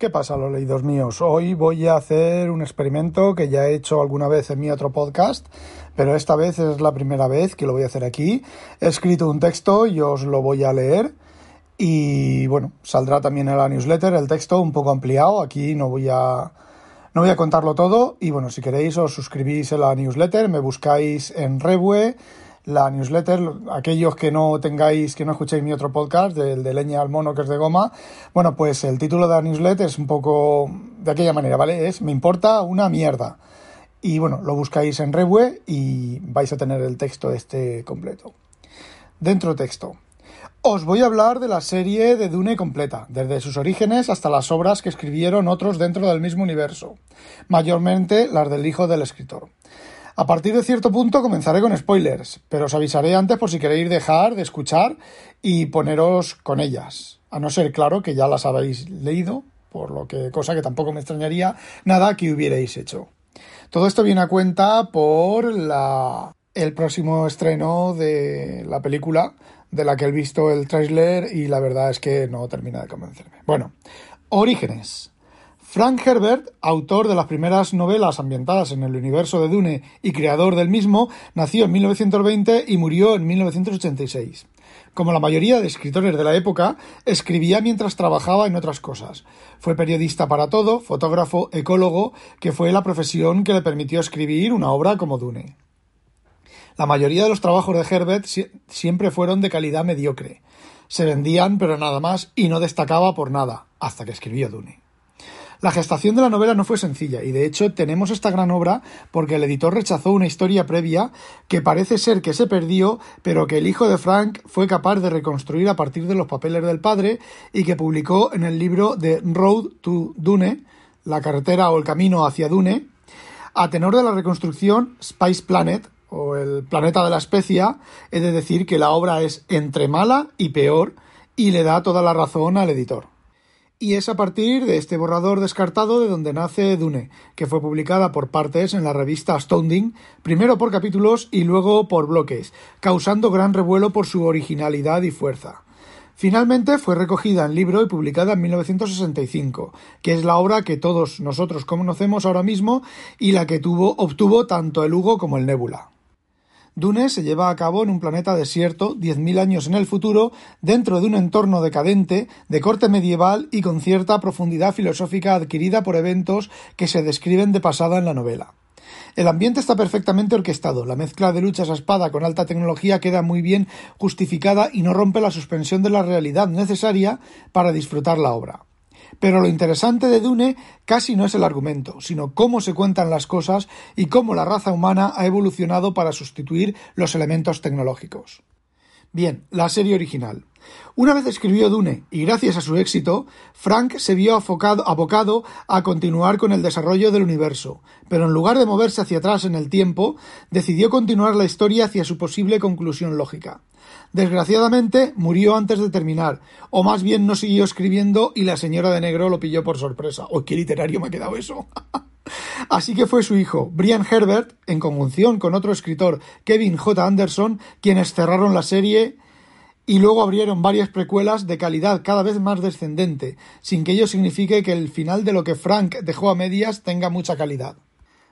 ¿Qué pasa, los leídos míos? Hoy voy a hacer un experimento que ya he hecho alguna vez en mi otro podcast, pero esta vez es la primera vez que lo voy a hacer aquí. He escrito un texto y os lo voy a leer. Y bueno, saldrá también en la newsletter el texto un poco ampliado. Aquí no voy a. No voy a contarlo todo. Y bueno, si queréis os suscribís a la newsletter, me buscáis en Rebue la newsletter, aquellos que no tengáis, que no escuchéis mi otro podcast, del de leña al mono que es de goma, bueno, pues el título de la newsletter es un poco de aquella manera, ¿vale? Es Me importa una mierda. Y bueno, lo buscáis en Rebue y vais a tener el texto este completo. Dentro texto. Os voy a hablar de la serie de Dune completa, desde sus orígenes hasta las obras que escribieron otros dentro del mismo universo, mayormente las del hijo del escritor. A partir de cierto punto comenzaré con spoilers, pero os avisaré antes por si queréis dejar de escuchar y poneros con ellas. A no ser, claro, que ya las habéis leído, por lo que, cosa que tampoco me extrañaría nada que hubierais hecho. Todo esto viene a cuenta por la, el próximo estreno de la película, de la que he visto el tráiler y la verdad es que no termina de convencerme. Bueno, Orígenes. Frank Herbert, autor de las primeras novelas ambientadas en el universo de Dune y creador del mismo, nació en 1920 y murió en 1986. Como la mayoría de escritores de la época, escribía mientras trabajaba en otras cosas. Fue periodista para todo, fotógrafo, ecólogo, que fue la profesión que le permitió escribir una obra como Dune. La mayoría de los trabajos de Herbert siempre fueron de calidad mediocre. Se vendían, pero nada más, y no destacaba por nada, hasta que escribió Dune. La gestación de la novela no fue sencilla y de hecho tenemos esta gran obra porque el editor rechazó una historia previa que parece ser que se perdió, pero que el hijo de Frank fue capaz de reconstruir a partir de los papeles del padre y que publicó en el libro de Road to Dune, la carretera o el camino hacia Dune. A tenor de la reconstrucción, Spice Planet, o el planeta de la especia, he de decir que la obra es entre mala y peor y le da toda la razón al editor. Y es a partir de este borrador descartado de donde nace Dune, que fue publicada por partes en la revista Astounding, primero por capítulos y luego por bloques, causando gran revuelo por su originalidad y fuerza. Finalmente fue recogida en libro y publicada en 1965, que es la obra que todos nosotros conocemos ahora mismo y la que tuvo, obtuvo tanto el Hugo como el Nebula. Dune se lleva a cabo en un planeta desierto, 10.000 años en el futuro, dentro de un entorno decadente, de corte medieval y con cierta profundidad filosófica adquirida por eventos que se describen de pasada en la novela. El ambiente está perfectamente orquestado, la mezcla de luchas a espada con alta tecnología queda muy bien justificada y no rompe la suspensión de la realidad necesaria para disfrutar la obra. Pero lo interesante de Dune casi no es el argumento, sino cómo se cuentan las cosas y cómo la raza humana ha evolucionado para sustituir los elementos tecnológicos. Bien, la serie original. Una vez escribió Dune y gracias a su éxito, Frank se vio abocado a continuar con el desarrollo del universo, pero en lugar de moverse hacia atrás en el tiempo, decidió continuar la historia hacia su posible conclusión lógica. Desgraciadamente, murió antes de terminar, o más bien no siguió escribiendo y la señora de negro lo pilló por sorpresa. ¡Oh, qué literario me ha quedado eso! Así que fue su hijo, Brian Herbert, en conjunción con otro escritor, Kevin J. Anderson, quienes cerraron la serie y luego abrieron varias precuelas de calidad cada vez más descendente, sin que ello signifique que el final de lo que Frank dejó a medias tenga mucha calidad.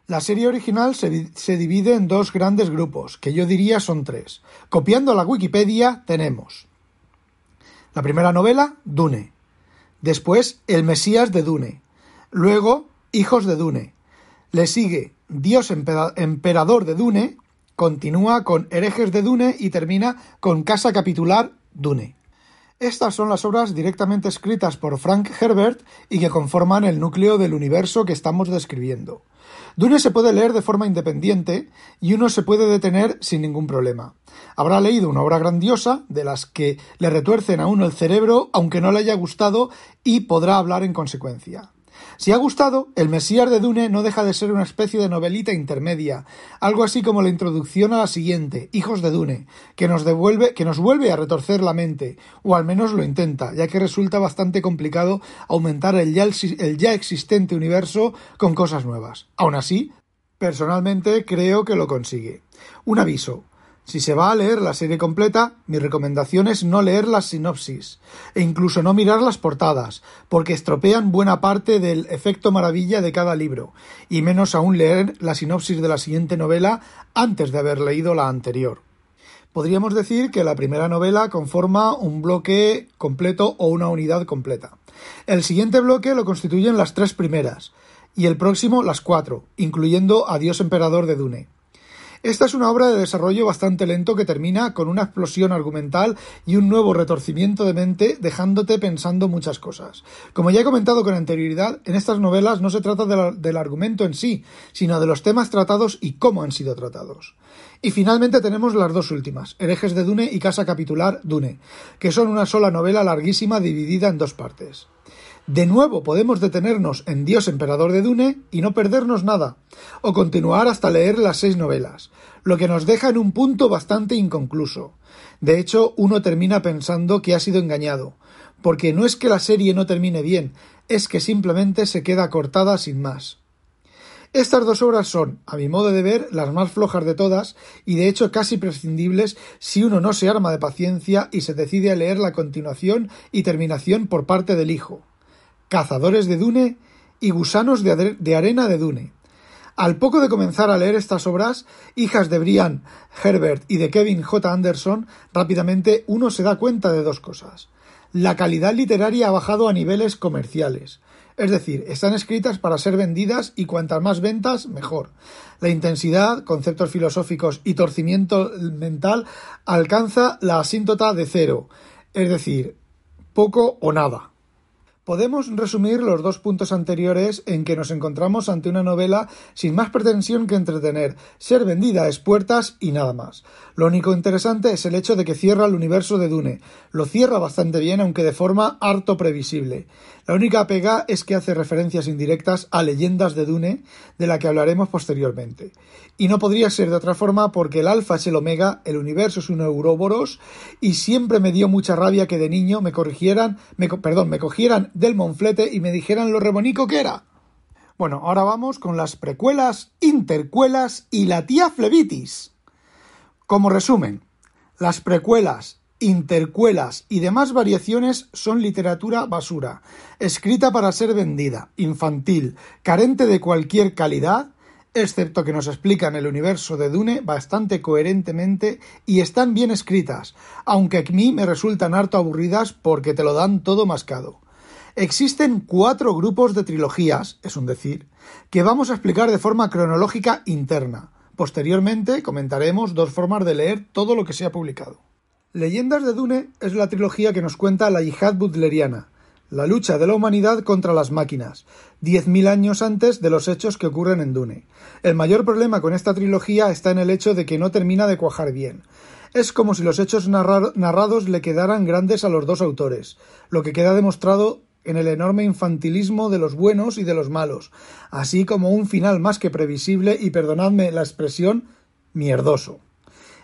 La serie original se, se, divide en dos grandes grupos, que yo diría son tres. Copiando la Wikipedia tenemos la primera novela, Dune. Después, El Mesías de Dune. Luego, Hijos de Dune. Le sigue Dios Emperador de Dune. Continúa con Herejes de Dune y termina con Casa Capitular Dune. Estas son las obras directamente escritas por Frank Herbert y que conforman el núcleo del universo que estamos describiendo. Dune se puede leer de forma independiente y uno se puede detener sin ningún problema. Habrá leído una obra grandiosa de las que le retuercen a uno el cerebro aunque no le haya gustado y podrá hablar en consecuencia. Si ha gustado, El Mesías de Dune no deja de ser una especie de novelita intermedia, algo así como la introducción a la siguiente, Hijos de Dune, que nos devuelve, que nos vuelve a retorcer la mente, o al menos lo intenta, ya que resulta bastante complicado aumentar el ya, el ya existente universo con cosas nuevas. Aún así, personalmente creo que lo consigue. Un aviso. Si se va a leer la serie completa, mi recomendación es no leer las sinopsis e incluso no mirar las portadas, porque estropean buena parte del efecto maravilla de cada libro, y menos aún leer la sinopsis de la siguiente novela antes de haber leído la anterior. Podríamos decir que la primera novela conforma un bloque completo o una unidad completa. El siguiente bloque lo constituyen las tres primeras, y el próximo las cuatro, incluyendo Adiós Emperador de Dune. Esta es una obra de desarrollo bastante lento que termina con una explosión argumental y un nuevo retorcimiento de mente dejándote pensando muchas cosas. Como ya he comentado con anterioridad, en estas novelas no se trata del argumento en sí, sino de los temas tratados y cómo han sido tratados. Y finalmente tenemos las dos últimas, Herejes de Dune y Casa Capitular Dune, que son una sola novela larguísima dividida en dos partes. De nuevo podemos detenernos en Dios Emperador de Dune y no perdernos nada, o continuar hasta leer las seis novelas, lo que nos deja en un punto bastante inconcluso. De hecho, uno termina pensando que ha sido engañado, porque no es que la serie no termine bien, es que simplemente se queda cortada sin más. Estas dos obras son, a mi modo de ver, las más flojas de todas y de hecho casi prescindibles si uno no se arma de paciencia y se decide a leer la continuación y terminación por parte del hijo. Cazadores de Dune y Gusanos de, arena de Dune. Al poco de comenzar a leer estas obras, hijas de Brian Herbert y de Kevin J. Anderson, rápidamente uno se da cuenta de dos cosas. La calidad literaria ha bajado a niveles comerciales. Es decir, están escritas para ser vendidas y cuantas más ventas, mejor. La intensidad, conceptos filosóficos y torcimiento mental alcanza la asíntota de cero. Es decir, poco o nada. Podemos resumir los dos puntos anteriores en que nos encontramos ante una novela sin más pretensión que entretener, ser vendida a espuertas y nada más. Lo único interesante es el hecho de que cierra el universo de Dune. Lo cierra bastante bien, aunque de forma harto previsible. La única pega es que hace referencias indirectas a leyendas de Dune, de la que hablaremos posteriormente. Y no podría ser de otra forma porque el alfa es el omega, el universo es un euróboros, y siempre me dio mucha rabia que de niño me corrigieran, perdón, me cogieran del monflete y me dijeran lo rebonico que era. Bueno, ahora vamos con las precuelas, intercuelas y la tía Flebitis. Como resumen, las precuelas, intercuelas y demás variaciones son literatura basura, escrita para ser vendida, infantil, carente de cualquier calidad, excepto que nos explican el universo de Dune bastante coherentemente y están bien escritas, aunque a mí me resultan harto aburridas porque te lo dan todo mascado. Existen cuatro grupos de trilogías, es un decir, que vamos a explicar de forma cronológica interna. Posteriormente comentaremos dos formas de leer todo lo que se ha publicado. Leyendas de Dune es la trilogía que nos cuenta la yihad butleriana, la lucha de la humanidad contra las máquinas, diez mil años antes de los hechos que ocurren en Dune. El mayor problema con esta trilogía está en el hecho de que no termina de cuajar bien. Es como si los hechos narrados le quedaran grandes a los dos autores, lo que queda demostrado en el enorme infantilismo de los buenos y de los malos, así como un final más que previsible y perdonadme la expresión mierdoso.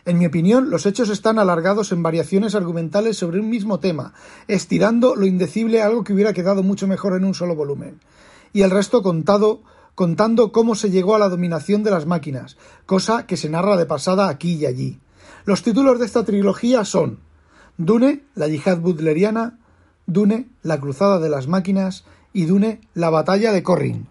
En mi opinión, los hechos están alargados en variaciones argumentales sobre un mismo tema, estirando lo indecible a algo que hubiera quedado mucho mejor en un solo volumen. Y el resto contado contando cómo se llegó a la dominación de las máquinas, cosa que se narra de pasada aquí y allí. Los títulos de esta trilogía son Dune, la yihad butleriana, Dune, la cruzada de las máquinas y Dune, la batalla de Corrin.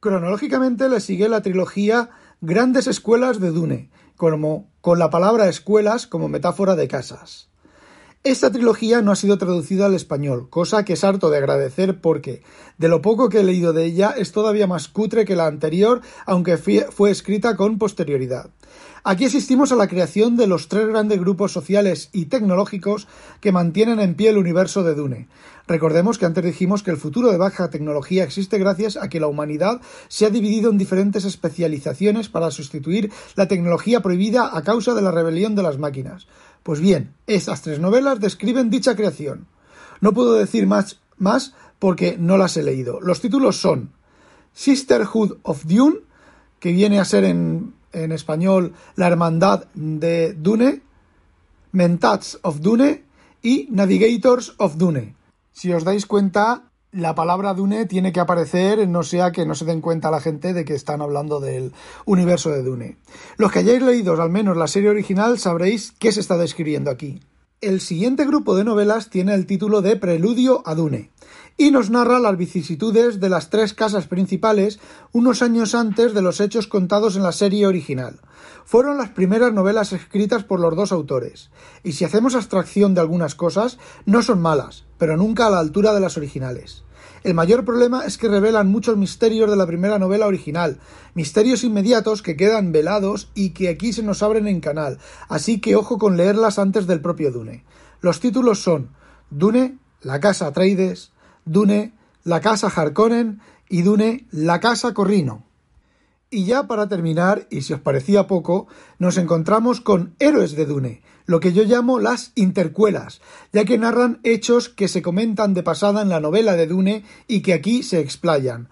Cronológicamente le sigue la trilogía Grandes Escuelas de Dune, como, con la palabra escuelas como metáfora de casas. Esta trilogía no ha sido traducida al español, cosa que es harto de agradecer porque, de lo poco que he leído de ella, es todavía más cutre que la anterior, aunque fue escrita con posterioridad. Aquí asistimos a la creación de los tres grandes grupos sociales y tecnológicos que mantienen en pie el universo de Dune. Recordemos que antes dijimos que el futuro de baja tecnología existe gracias a que la humanidad se ha dividido en diferentes especializaciones para sustituir la tecnología prohibida a causa de la rebelión de las máquinas. Pues bien, estas tres novelas describen dicha creación. No puedo decir más, más porque no las he leído. Los títulos son Sisterhood of Dune, que viene a ser en, en español La Hermandad de Dune, Mentats of Dune y Navigators of Dune. Si os dais cuenta, la palabra Dune tiene que aparecer, no sea que no se den cuenta la gente de que están hablando del universo de Dune. Los que hayáis leído al menos la serie original sabréis qué se está describiendo aquí. El siguiente grupo de novelas tiene el título de Preludio a Dune y nos narra las vicisitudes de las tres casas principales unos años antes de los hechos contados en la serie original. Fueron las primeras novelas escritas por los dos autores, y si hacemos abstracción de algunas cosas, no son malas, pero nunca a la altura de las originales. El mayor problema es que revelan muchos misterios de la primera novela original, misterios inmediatos que quedan velados y que aquí se nos abren en canal, así que ojo con leerlas antes del propio Dune. Los títulos son Dune, la casa Atreides, Dune, la casa Harkonnen y Dune, la casa Corrino. Y ya para terminar, y si os parecía poco, nos encontramos con Héroes de Dune, lo que yo llamo las intercuelas, ya que narran hechos que se comentan de pasada en la novela de Dune y que aquí se explayan.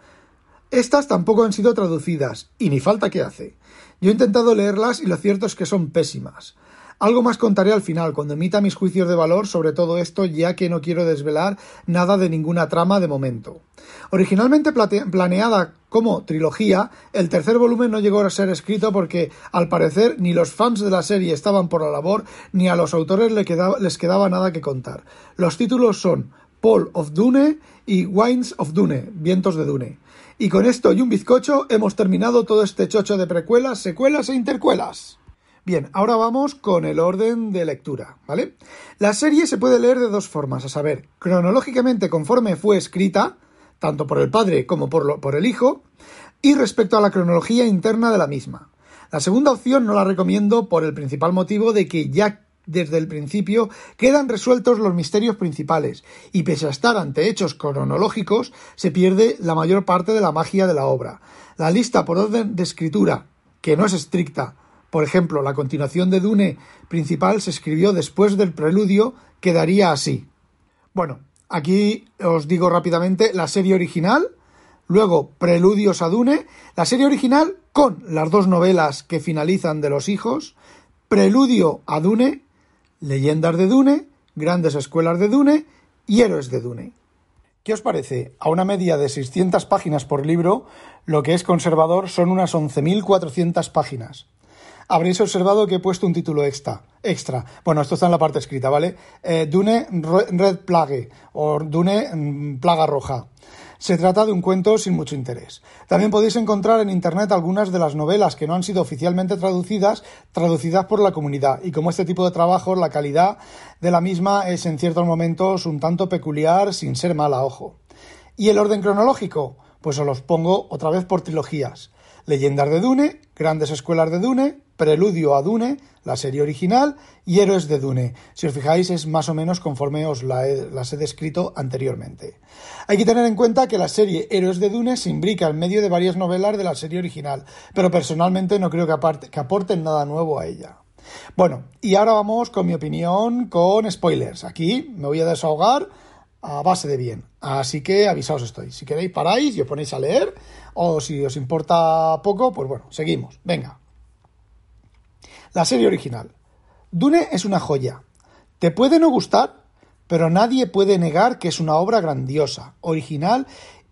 Estas tampoco han sido traducidas, y ni falta que hace. Yo he intentado leerlas y lo cierto es que son pésimas. Algo más contaré al final, cuando emita mis juicios de valor sobre todo esto, ya que no quiero desvelar nada de ninguna trama de momento. Originalmente planeada como trilogía, el tercer volumen no llegó a ser escrito porque, al parecer, ni los fans de la serie estaban por la labor, ni a los autores les quedaba nada que contar. Los títulos son Paul of Dune y Wines of Dune, Vientos de Dune. Y con esto y un bizcocho hemos terminado todo este chocho de precuelas, secuelas e intercuelas. Bien, ahora vamos con el orden de lectura, ¿vale? La serie se puede leer de dos formas, a saber, cronológicamente conforme fue escrita, tanto por el padre como por, por el hijo, y respecto a la cronología interna de la misma. La segunda opción no la recomiendo por el principal motivo de que ya desde el principio quedan resueltos los misterios principales, y pese a estar ante hechos cronológicos, se pierde la mayor parte de la magia de la obra. La lista por orden de escritura, que no es estricta, por ejemplo, la continuación de Dune principal se escribió después del preludio, quedaría así. Bueno, aquí os digo rápidamente la serie original, luego Preludios a Dune, la serie original con las dos novelas que finalizan de los hijos, Preludio a Dune, Leyendas de Dune, Grandes Escuelas de Dune y Héroes de Dune. ¿Qué os parece? A una media de 600 páginas por libro, lo que es conservador son unas 11.400 páginas habréis observado que he puesto un título extra. Bueno, esto está en la parte escrita, ¿vale? Eh, Dune Red Plague o Dune mm, Plaga Roja. Se trata de un cuento sin mucho interés. También podéis encontrar en Internet algunas de las novelas que no han sido oficialmente traducidas, traducidas por la comunidad. Y como este tipo de trabajos, la calidad de la misma es en ciertos momentos un tanto peculiar, sin ser mala, ojo. ¿Y el orden cronológico? Pues os los pongo otra vez por trilogías. Leyendas de Dune, Grandes Escuelas de Dune, Preludio a Dune, la serie original, y Héroes de Dune. Si os fijáis, es más o menos conforme os las he descrito anteriormente. Hay que tener en cuenta que la serie Héroes de Dune se imbrica en medio de varias novelas de la serie original, pero personalmente no creo que, que aporten nada nuevo a ella. Bueno, y ahora vamos con mi opinión con spoilers. Aquí me voy a desahogar a base de bien. Así que avisaos estoy. Si queréis paráis y os ponéis a leer, o si os importa poco, pues bueno, seguimos. Venga. La serie original. Dune es una joya. Te puede no gustar, pero nadie puede negar que es una obra grandiosa, original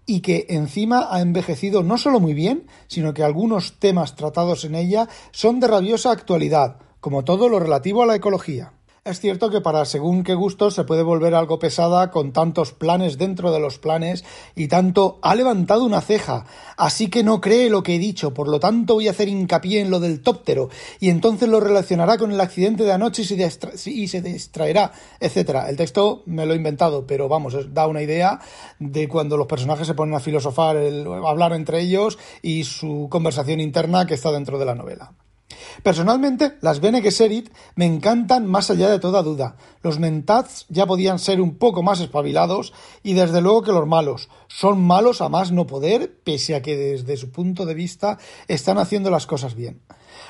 y que encima ha envejecido no solo muy bien, sino que algunos temas tratados en ella son de rabiosa actualidad, como todo lo relativo a la ecología. Es cierto que para según qué gusto se puede volver algo pesada con tantos planes dentro de los planes y tanto ha levantado una ceja, así que no cree lo que he dicho, por lo tanto voy a hacer hincapié en lo del tóptero y entonces lo relacionará con el accidente de anoche y se distraerá, etcétera. El texto me lo he inventado, pero vamos, da una idea de cuando los personajes se ponen a filosofar, a hablar entre ellos y su conversación interna que está dentro de la novela. Personalmente, las Bene Gesserit me encantan más allá de toda duda. Los Mentats ya podían ser un poco más espabilados y desde luego que los malos. Son malos a más no poder, pese a que desde su punto de vista están haciendo las cosas bien.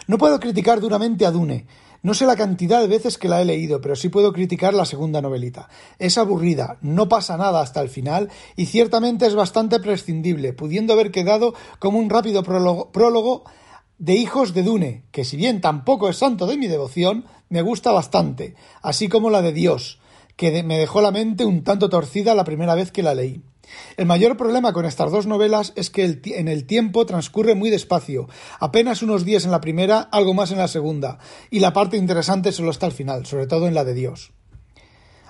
No puedo criticar duramente a Dune. No sé la cantidad de veces que la he leído, pero sí puedo criticar la segunda novelita. Es aburrida, no pasa nada hasta el final y ciertamente es bastante prescindible, pudiendo haber quedado como un rápido prólogo de Hijos de Dune, que si bien tampoco es santo de mi devoción, me gusta bastante, así como la de Dios, que me dejó la mente un tanto torcida la primera vez que la leí. El mayor problema con estas dos novelas es que en el tiempo transcurre muy despacio, apenas unos días en la primera, algo más en la segunda, y la parte interesante solo está al final, sobre todo en la de Dios.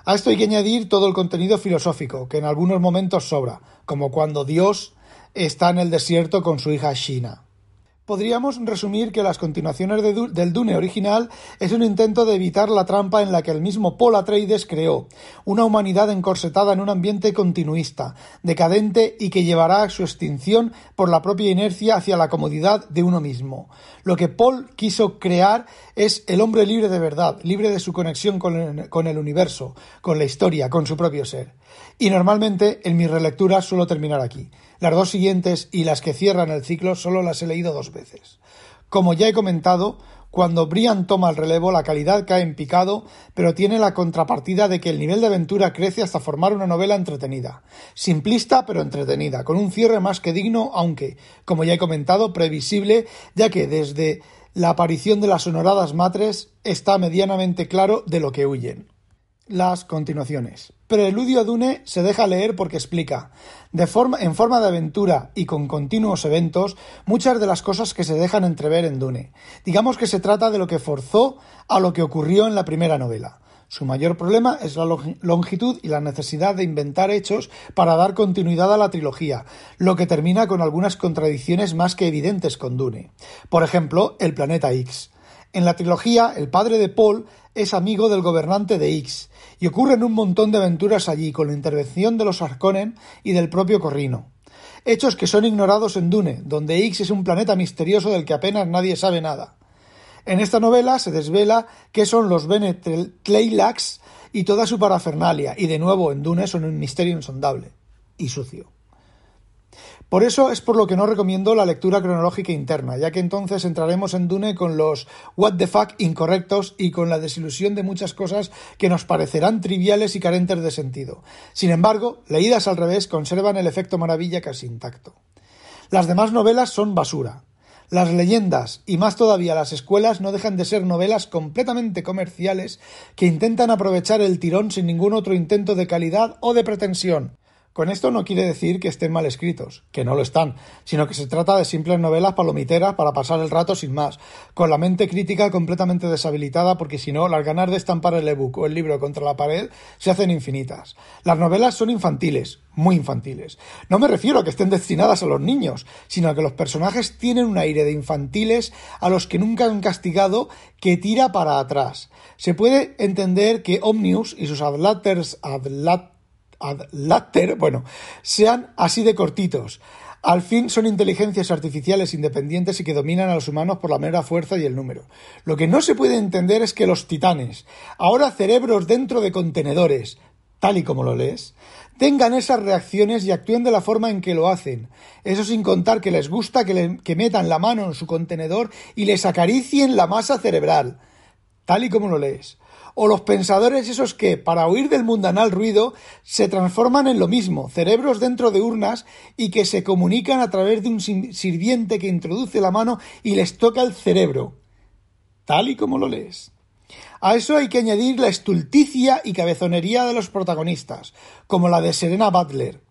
A esto hay que añadir todo el contenido filosófico, que en algunos momentos sobra, como cuando Dios está en el desierto con su hija Shina. Podríamos resumir que las continuaciones del Dune original es un intento de evitar la trampa en la que el mismo Paul Atreides creó, una humanidad encorsetada en un ambiente continuista, decadente y que llevará a su extinción por la propia inercia hacia la comodidad de uno mismo. Lo que Paul quiso crear es el hombre libre de verdad, libre de su conexión con el, con el universo, con la historia, con su propio ser. Y normalmente en mis relecturas suelo terminar aquí. Las dos siguientes y las que cierran el ciclo solo las he leído dos veces. Como ya he comentado, cuando Brian toma el relevo la calidad cae en picado, pero tiene la contrapartida de que el nivel de aventura crece hasta formar una novela entretenida. Simplista pero entretenida, con un cierre más que digno, aunque, como ya he comentado, previsible, ya que desde la aparición de las honoradas matres está medianamente claro de lo que huyen. Las continuaciones. Preludio a Dune se deja leer porque explica, de forma, en forma de aventura y con continuos eventos, muchas de las cosas que se dejan entrever en Dune. Digamos que se trata de lo que forzó a lo que ocurrió en la primera novela. Su mayor problema es la longitud y la necesidad de inventar hechos para dar continuidad a la trilogía, lo que termina con algunas contradicciones más que evidentes con Dune. Por ejemplo, el planeta X. En la trilogía, el padre de Paul es amigo del gobernante de X, y ocurren un montón de aventuras allí con la intervención de los Harkonnen y del propio Corrino. Hechos que son ignorados en Dune, donde X es un planeta misterioso del que apenas nadie sabe nada. En esta novela se desvela qué son los Bene Tleilax y toda su parafernalia, y de nuevo en Dune son un misterio insondable y sucio. Por eso es por lo que no recomiendo la lectura cronológica interna, ya que entonces entraremos en Dune con los what the fuck incorrectos y con la desilusión de muchas cosas que nos parecerán triviales y carentes de sentido. Sin embargo, leídas al revés conservan el efecto maravilla casi intacto. Las demás novelas son basura. Las leyendas, y más todavía las escuelas, no dejan de ser novelas completamente comerciales que intentan aprovechar el tirón sin ningún otro intento de calidad o de pretensión. Con esto no quiere decir que estén mal escritos, que no lo están, sino que se trata de simples novelas palomiteras para pasar el rato sin más, con la mente crítica completamente deshabilitada porque si no, las ganas de estampar el ebook o el libro contra la pared se hacen infinitas. Las novelas son infantiles, muy infantiles. No me refiero a que estén destinadas a los niños, sino a que los personajes tienen un aire de infantiles a los que nunca han castigado que tira para atrás. Se puede entender que Omnius y sus adlaters, adlat ad bueno, sean así de cortitos. Al fin son inteligencias artificiales independientes y que dominan a los humanos por la mera fuerza y el número. Lo que no se puede entender es que los titanes, ahora cerebros dentro de contenedores, tal y como lo lees, tengan esas reacciones y actúen de la forma en que lo hacen. Eso sin contar que les gusta que, que metan la mano en su contenedor y les acaricien la masa cerebral, tal y como lo lees o los pensadores esos que, para huir del mundanal ruido, se transforman en lo mismo, cerebros dentro de urnas y que se comunican a través de un sirviente que introduce la mano y les toca el cerebro, tal y como lo lees. A eso hay que añadir la estulticia y cabezonería de los protagonistas, como la de Serena Butler.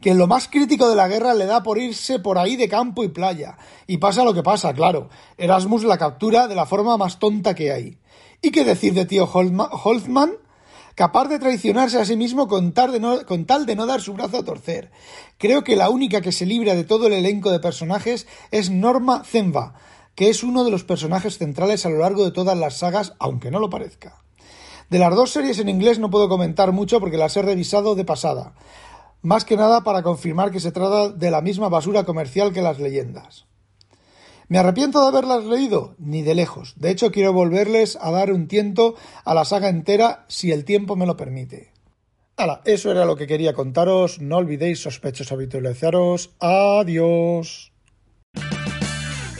Que en lo más crítico de la guerra le da por irse por ahí de campo y playa. Y pasa lo que pasa, claro. Erasmus la captura de la forma más tonta que hay. ¿Y qué decir de tío Holtzman? Capaz de traicionarse a sí mismo con tal, de no, con tal de no dar su brazo a torcer. Creo que la única que se libra de todo el elenco de personajes es Norma Zenva, que es uno de los personajes centrales a lo largo de todas las sagas, aunque no lo parezca. De las dos series en inglés no puedo comentar mucho porque las he revisado de pasada, más que nada para confirmar que se trata de la misma basura comercial que las leyendas. ¿Me arrepiento de haberlas leído? Ni de lejos. De hecho, quiero volverles a dar un tiento a la saga entera si el tiempo me lo permite. Hala, eso era lo que quería contaros. No olvidéis, sospechosos, habitualizaros. Adiós.